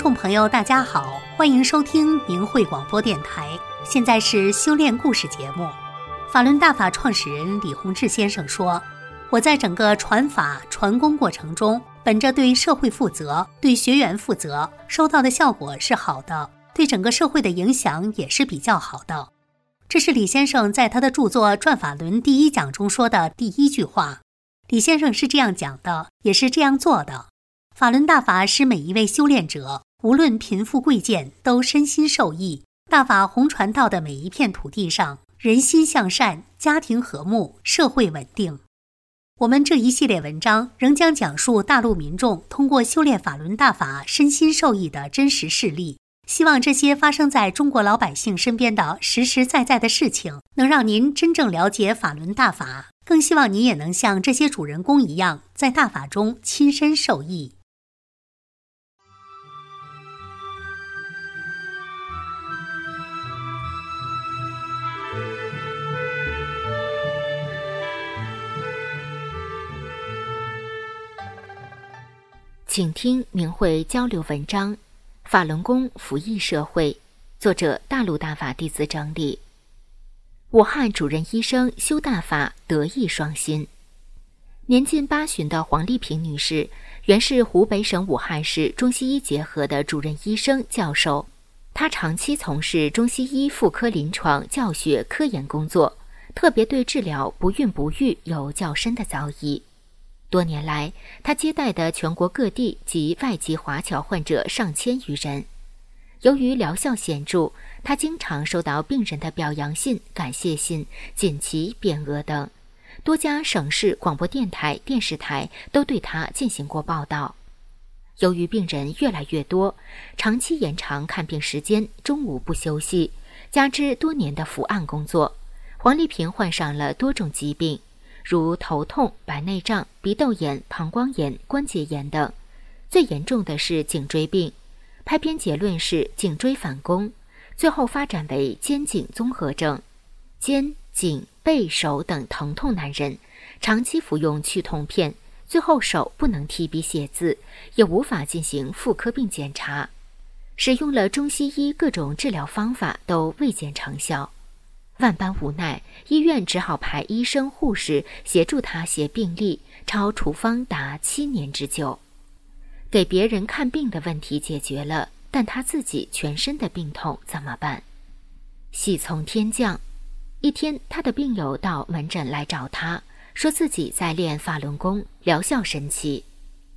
众朋友，大家好，欢迎收听明慧广播电台。现在是修炼故事节目。法轮大法创始人李洪志先生说：“我在整个传法传功过程中，本着对社会负责、对学员负责，收到的效果是好的，对整个社会的影响也是比较好的。”这是李先生在他的著作《转法轮》第一讲中说的第一句话。李先生是这样讲的，也是这样做的。法轮大法使每一位修炼者，无论贫富贵贱，都身心受益。大法红传到的每一片土地上，人心向善，家庭和睦，社会稳定。我们这一系列文章仍将讲述大陆民众通过修炼法轮大法身心受益的真实事例。希望这些发生在中国老百姓身边的实实在在的事情，能让您真正了解法轮大法。更希望您也能像这些主人公一样，在大法中亲身受益。请听明慧交流文章。法轮功服役社会，作者大陆大法弟子整理。武汉主任医生修大法德艺双馨。年近八旬的黄丽萍女士，原是湖北省武汉市中西医结合的主任医生、教授。她长期从事中西医妇科临床教学、科研工作，特别对治疗不孕不育有较深的造诣。多年来，他接待的全国各地及外籍华侨患者上千余人。由于疗效显著，他经常收到病人的表扬信、感谢信、锦旗、匾额等。多家省市广播电台、电视台都对他进行过报道。由于病人越来越多，长期延长看病时间，中午不休息，加之多年的伏案工作，黄丽萍患上了多种疾病。如头痛、白内障、鼻窦炎、膀胱炎、关节炎等，最严重的是颈椎病，拍片结论是颈椎反弓，最后发展为肩颈综合症，肩、颈、背、手等疼痛难忍，长期服用去痛片，最后手不能提笔写字，也无法进行妇科病检查，使用了中西医各种治疗方法都未见成效。万般无奈，医院只好派医生、护士协助他写病历、抄处方达七年之久。给别人看病的问题解决了，但他自己全身的病痛怎么办？喜从天降，一天，他的病友到门诊来找他，说自己在练法轮功，疗效神奇。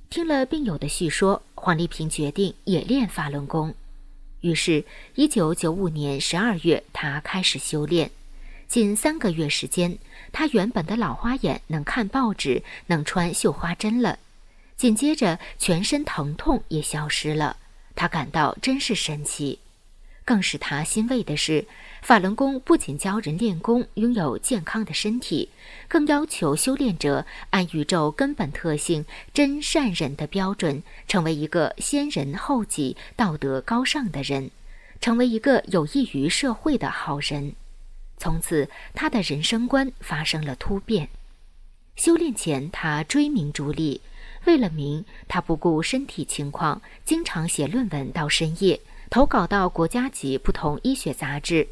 听了病友的叙说，黄丽萍决定也练法轮功。于是，一九九五年十二月，他开始修炼。近三个月时间，他原本的老花眼能看报纸，能穿绣花针了。紧接着，全身疼痛也消失了。他感到真是神奇。更使他欣慰的是，法轮功不仅教人练功拥有健康的身体，更要求修炼者按宇宙根本特性真善忍的标准，成为一个先人后己、道德高尚的人，成为一个有益于社会的好人。从此，他的人生观发生了突变。修炼前，他追名逐利，为了名，他不顾身体情况，经常写论文到深夜。投稿到国家级不同医学杂志，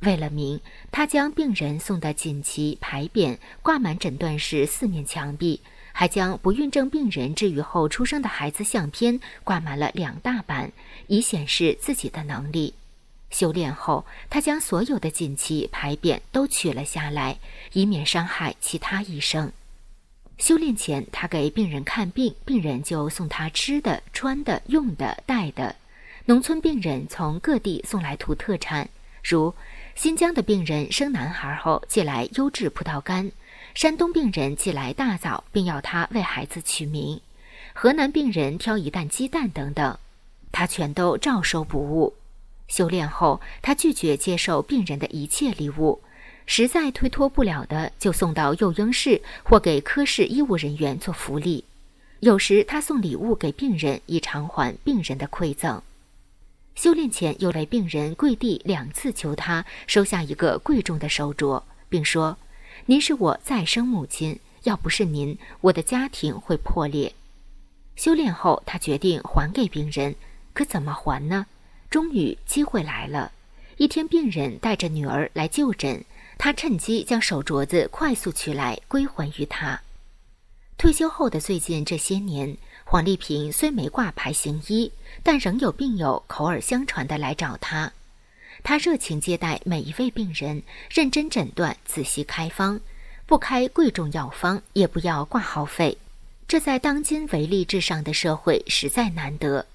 为了名，他将病人送的锦旗、牌匾挂满诊断室四面墙壁，还将不孕症病人治愈后出生的孩子相片挂满了两大板，以显示自己的能力。修炼后，他将所有的锦旗、牌匾都取了下来，以免伤害其他医生。修炼前，他给病人看病，病人就送他吃的、穿的、用的、带的。农村病人从各地送来土特产，如新疆的病人生男孩后寄来优质葡萄干，山东病人寄来大枣，并要他为孩子取名，河南病人挑一担鸡蛋等等，他全都照收不误。修炼后，他拒绝接受病人的一切礼物，实在推脱不了的，就送到幼婴室或给科室医务人员做福利。有时他送礼物给病人，以偿还病人的馈赠。修炼前，有位病人跪地两次求他收下一个贵重的手镯，并说：“您是我再生母亲，要不是您，我的家庭会破裂。”修炼后，他决定还给病人，可怎么还呢？终于机会来了。一天，病人带着女儿来就诊，他趁机将手镯子快速取来归还于他。退休后的最近这些年，黄丽萍虽没挂牌行医，但仍有病友口耳相传的来找她。她热情接待每一位病人，认真诊断，仔细开方，不开贵重药方，也不要挂号费。这在当今唯利至上的社会实在难得。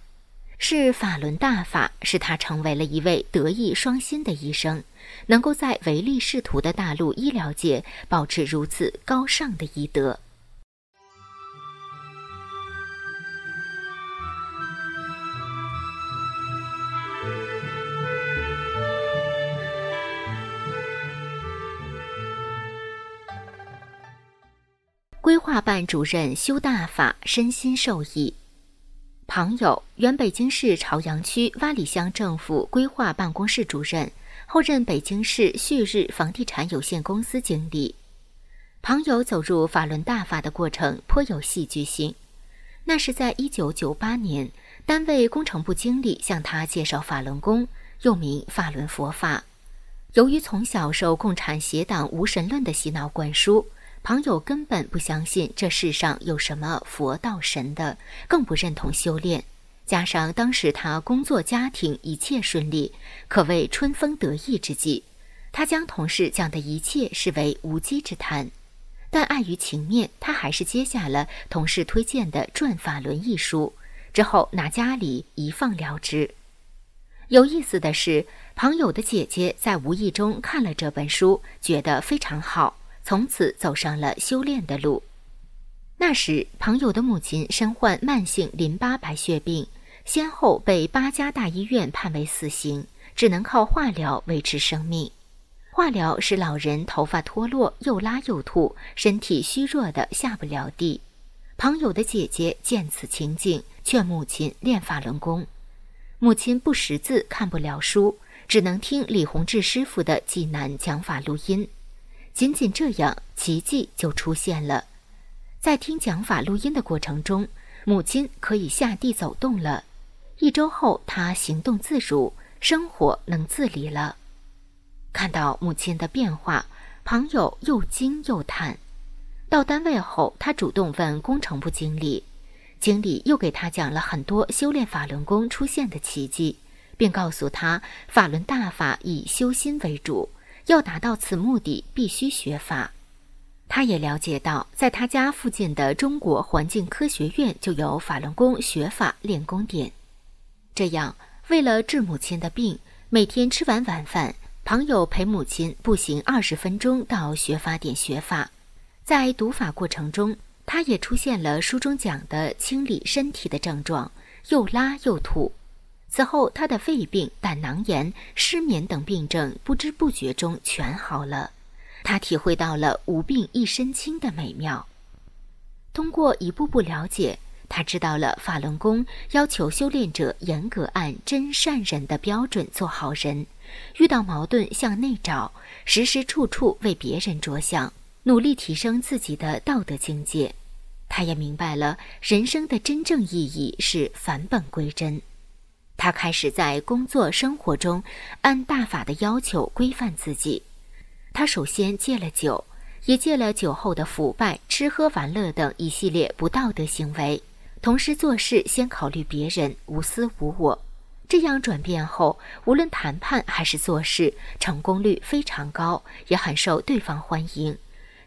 是法轮大法使他成为了一位德艺双馨的医生，能够在唯利是图的大陆医疗界保持如此高尚的医德。规划办主任修大法，身心受益。庞友，原北京市朝阳区洼里乡政府规划办公室主任，后任北京市旭日房地产有限公司经理。庞友走入法轮大法的过程颇有戏剧性。那是在一九九八年，单位工程部经理向他介绍法轮功，又名法轮佛法。由于从小受共产邪党无神论的洗脑灌输。庞友根本不相信这世上有什么佛道神的，更不认同修炼。加上当时他工作家庭一切顺利，可谓春风得意之际，他将同事讲的一切视为无稽之谈。但碍于情面，他还是接下了同事推荐的《转法轮》一书，之后拿家里一放了之。有意思的是，庞友的姐姐在无意中看了这本书，觉得非常好。从此走上了修炼的路。那时，朋友的母亲身患慢性淋巴白血病，先后被八家大医院判为死刑，只能靠化疗维持生命。化疗使老人头发脱落，又拉又吐，身体虚弱的下不了地。朋友的姐姐见此情景，劝母亲练法轮功。母亲不识字，看不了书，只能听李洪志师傅的济南讲法录音。仅仅这样，奇迹就出现了。在听讲法录音的过程中，母亲可以下地走动了。一周后，她行动自如，生活能自理了。看到母亲的变化，朋友又惊又叹。到单位后，他主动问工程部经理，经理又给他讲了很多修炼法轮功出现的奇迹，并告诉他，法轮大法以修心为主。要达到此目的，必须学法。他也了解到，在他家附近的中国环境科学院就有法轮功学法练功点。这样，为了治母亲的病，每天吃完晚饭，朋友陪母亲步行二十分钟到学法点学法。在读法过程中，他也出现了书中讲的清理身体的症状，又拉又吐。此后，他的肺病、胆囊炎、失眠等病症不知不觉中全好了。他体会到了“无病一身轻”的美妙。通过一步步了解，他知道了法轮功要求修炼者严格按真善忍的标准做好人，遇到矛盾向内找，时时处处为别人着想，努力提升自己的道德境界。他也明白了人生的真正意义是返本归真。他开始在工作生活中按大法的要求规范自己。他首先戒了酒，也戒了酒后的腐败、吃喝玩乐等一系列不道德行为，同时做事先考虑别人，无私无我。这样转变后，无论谈判还是做事，成功率非常高，也很受对方欢迎。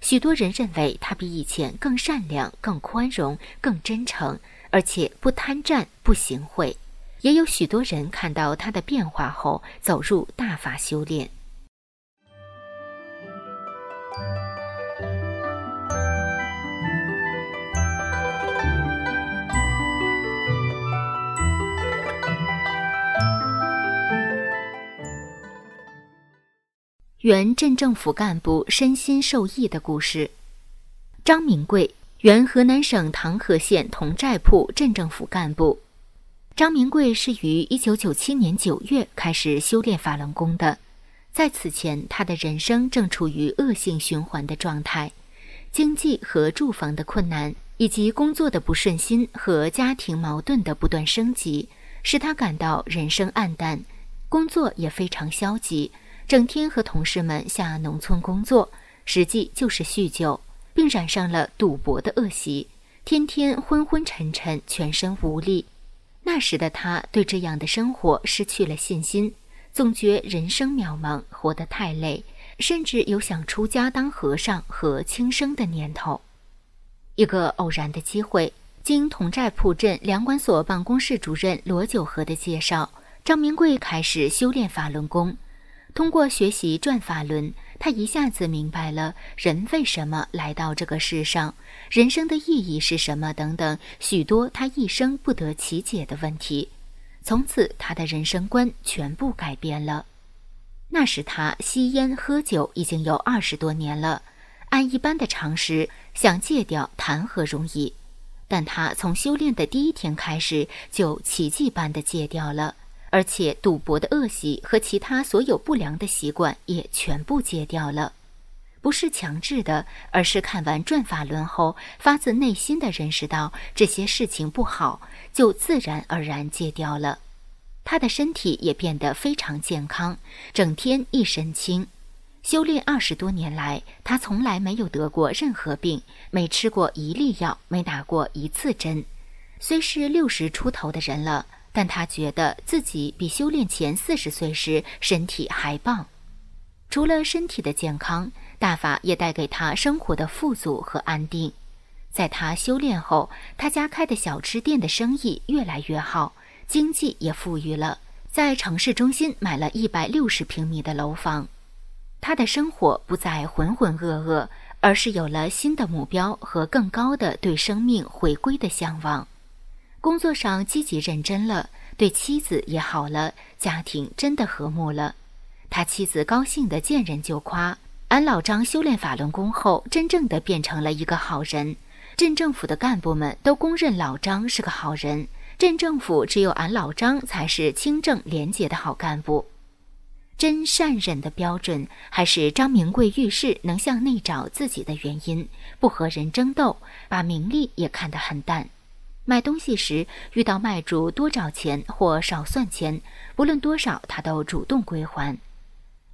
许多人认为他比以前更善良、更宽容、更真诚，而且不贪占、不行贿。也有许多人看到他的变化后，走入大法修炼。原镇政府干部身心受益的故事。张明贵，原河南省唐河县同寨铺镇政府干部。张明贵是于一九九七年九月开始修炼法轮功的，在此前，他的人生正处于恶性循环的状态，经济和住房的困难，以及工作的不顺心和家庭矛盾的不断升级，使他感到人生黯淡，工作也非常消极，整天和同事们下农村工作，实际就是酗酒，并染上了赌博的恶习，天天昏昏沉沉，全身无力。那时的他对这样的生活失去了信心，总觉人生渺茫，活得太累，甚至有想出家当和尚和轻生的念头。一个偶然的机会，经同寨铺镇粮管所办公室主任罗九和的介绍，张明贵开始修炼法轮功。通过学习转法轮，他一下子明白了人为什么来到这个世上，人生的意义是什么等等许多他一生不得其解的问题。从此，他的人生观全部改变了。那时他吸烟喝酒已经有二十多年了。按一般的常识，想戒掉谈何容易？但他从修炼的第一天开始，就奇迹般的戒掉了，而且赌博的恶习和其他所有不良的习惯也全部戒掉了。不是强制的，而是看完转法轮后，发自内心的认识到这些事情不好，就自然而然戒掉了。他的身体也变得非常健康，整天一身轻。修炼二十多年来，他从来没有得过任何病，没吃过一粒药，没打过一次针。虽是六十出头的人了，但他觉得自己比修炼前四十岁时身体还棒。除了身体的健康，大法也带给他生活的富足和安定。在他修炼后，他家开的小吃店的生意越来越好，经济也富裕了，在城市中心买了一百六十平米的楼房。他的生活不再浑浑噩噩，而是有了新的目标和更高的对生命回归的向往。工作上积极认真了，对妻子也好了，家庭真的和睦了。他妻子高兴的见人就夸：“俺老张修炼法轮功后，真正的变成了一个好人。镇政府的干部们都公认老张是个好人，镇政府只有俺老张才是清正廉洁的好干部。”真善忍的标准，还是张明贵遇事能向内找自己的原因，不和人争斗，把名利也看得很淡。买东西时遇到卖主多找钱或少算钱，不论多少，他都主动归还。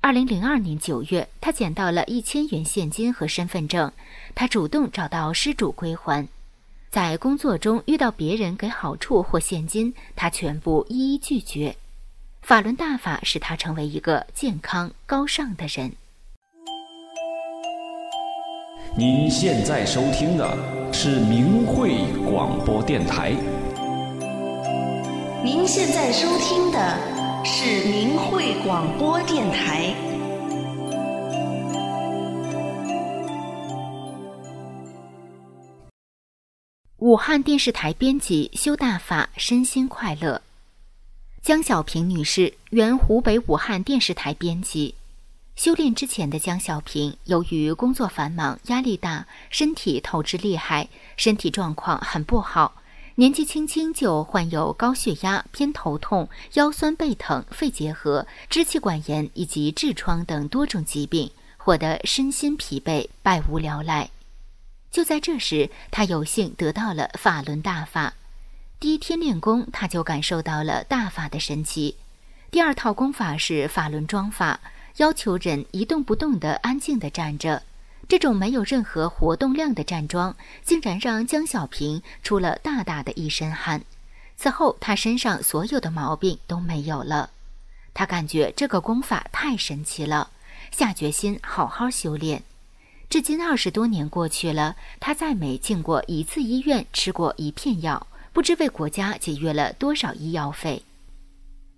二零零二年九月，他捡到了一千元现金和身份证，他主动找到失主归还。在工作中遇到别人给好处或现金，他全部一一拒绝。法轮大法使他成为一个健康高尚的人。您现在收听的是明慧广播电台。您现在收听的是明慧广播电台。武汉电视台编辑修大法，身心快乐。江小平女士，原湖北武汉电视台编辑。修炼之前的江小平，由于工作繁忙、压力大，身体透支厉害，身体状况很不好。年纪轻轻就患有高血压、偏头痛、腰酸背疼、肺结核、支气管炎以及痔疮等多种疾病，活得身心疲惫、百无聊赖。就在这时，他有幸得到了法轮大法。第一天练功，他就感受到了大法的神奇。第二套功法是法轮桩法，要求人一动不动地安静地站着。这种没有任何活动量的站桩，竟然让江小平出了大大的一身汗。此后，他身上所有的毛病都没有了。他感觉这个功法太神奇了，下决心好好修炼。至今二十多年过去了，他再没进过一次医院，吃过一片药。不知为国家节约了多少医药费。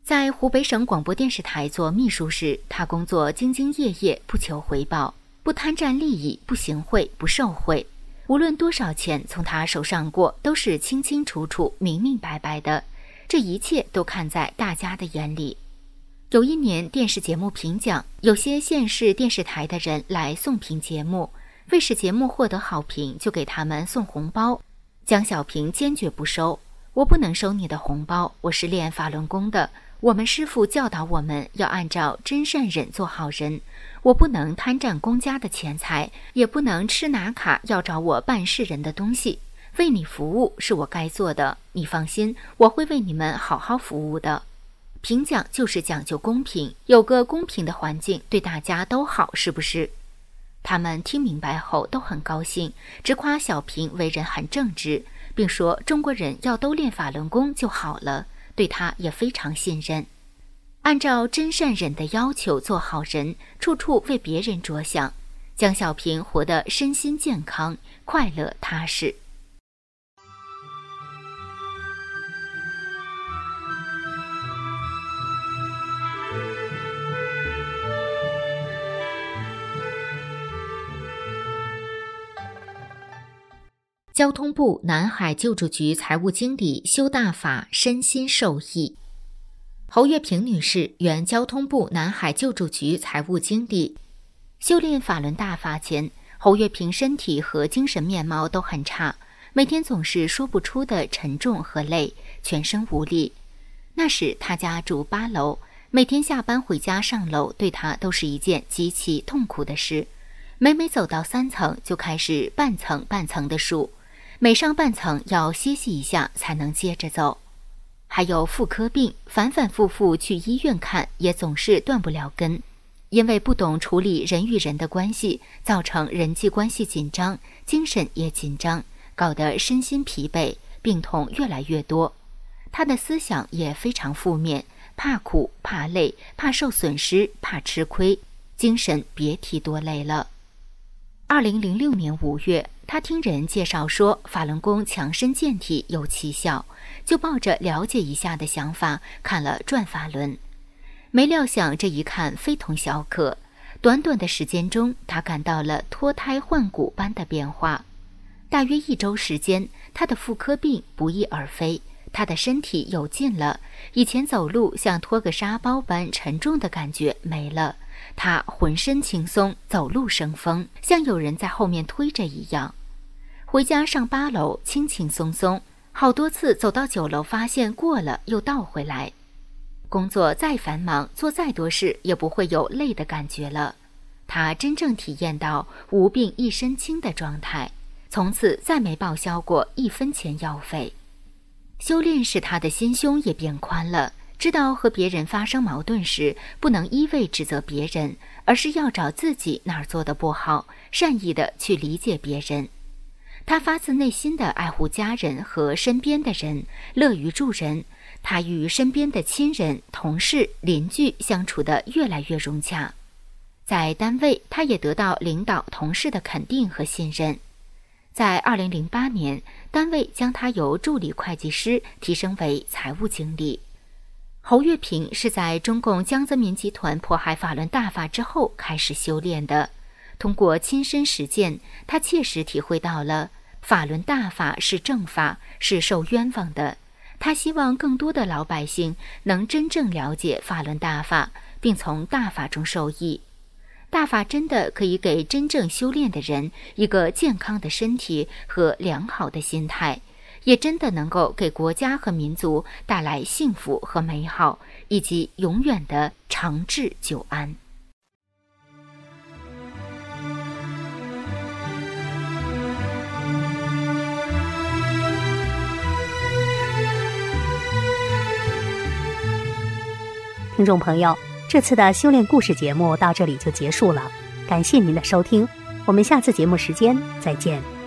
在湖北省广播电视台做秘书时，他工作兢兢业业，不求回报，不贪占利益，不行贿，不受贿。无论多少钱从他手上过，都是清清楚楚、明明白白的。这一切都看在大家的眼里。有一年电视节目评奖，有些县市电视台的人来送评节目，为使节目获得好评，就给他们送红包。江小平坚决不收，我不能收你的红包。我是练法轮功的，我们师傅教导我们要按照真善忍做好人。我不能贪占公家的钱财，也不能吃拿卡要找我办事人的东西。为你服务是我该做的，你放心，我会为你们好好服务的。评奖就是讲究公平，有个公平的环境，对大家都好，是不是？他们听明白后都很高兴，直夸小平为人很正直，并说中国人要都练法轮功就好了，对他也非常信任。按照真善忍的要求做好人，处处为别人着想，江小平活得身心健康、快乐踏实。交通部南海救助局财务经理修大法身心受益。侯月平女士原交通部南海救助局财务经理。修炼法轮大法前，侯月平身体和精神面貌都很差，每天总是说不出的沉重和累，全身无力。那时她家住八楼，每天下班回家上楼，对她都是一件极其痛苦的事。每每走到三层，就开始半层半层的数。每上半层要歇息一下才能接着走，还有妇科病，反反复复去医院看也总是断不了根，因为不懂处理人与人的关系，造成人际关系紧张，精神也紧张，搞得身心疲惫，病痛越来越多。他的思想也非常负面，怕苦、怕累、怕受损失、怕吃亏，精神别提多累了。二零零六年五月。他听人介绍说法轮功强身健体有奇效，就抱着了解一下的想法看了《转法轮》，没料想这一看非同小可。短短的时间中，他感到了脱胎换骨般的变化。大约一周时间，他的妇科病不翼而飞，他的身体有劲了，以前走路像拖个沙包般沉重的感觉没了，他浑身轻松，走路生风，像有人在后面推着一样。回家上八楼，轻轻松松，好多次走到九楼，发现过了又倒回来。工作再繁忙，做再多事，也不会有累的感觉了。他真正体验到无病一身轻的状态，从此再没报销过一分钱药费。修炼使他的心胸也变宽了，知道和别人发生矛盾时，不能一味指责别人，而是要找自己哪儿做的不好，善意的去理解别人。他发自内心的爱护家人和身边的人，乐于助人。他与身边的亲人、同事、邻居相处得越来越融洽。在单位，他也得到领导、同事的肯定和信任。在二零零八年，单位将他由助理会计师提升为财务经理。侯月平是在中共江泽民集团迫害法轮大法之后开始修炼的。通过亲身实践，他切实体会到了法轮大法是正法，是受冤枉的。他希望更多的老百姓能真正了解法轮大法，并从大法中受益。大法真的可以给真正修炼的人一个健康的身体和良好的心态，也真的能够给国家和民族带来幸福和美好，以及永远的长治久安。听众朋友，这次的修炼故事节目到这里就结束了，感谢您的收听，我们下次节目时间再见。